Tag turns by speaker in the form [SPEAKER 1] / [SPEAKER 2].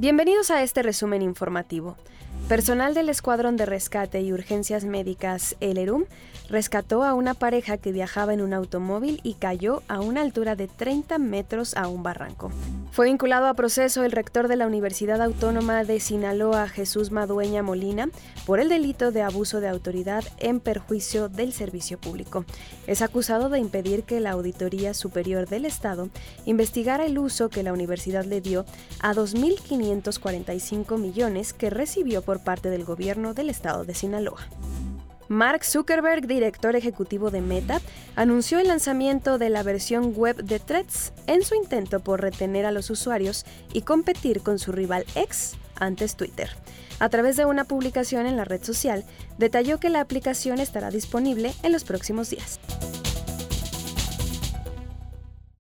[SPEAKER 1] Bienvenidos a este resumen informativo. Personal del Escuadrón de Rescate y Urgencias Médicas, el ERUM, rescató a una pareja que viajaba en un automóvil y cayó a una altura de 30 metros a un barranco. Fue vinculado a proceso el rector de la Universidad Autónoma de Sinaloa, Jesús Madueña Molina, por el delito de abuso de autoridad en perjuicio del servicio público. Es acusado de impedir que la Auditoría Superior del Estado investigara el uso que la universidad le dio a 2.545 millones que recibió por parte del gobierno del estado de Sinaloa. Mark Zuckerberg, director ejecutivo de Meta, anunció el lanzamiento de la versión web de Threads en su intento por retener a los usuarios y competir con su rival X, antes Twitter. A través de una publicación en la red social, detalló que la aplicación estará disponible en los próximos días.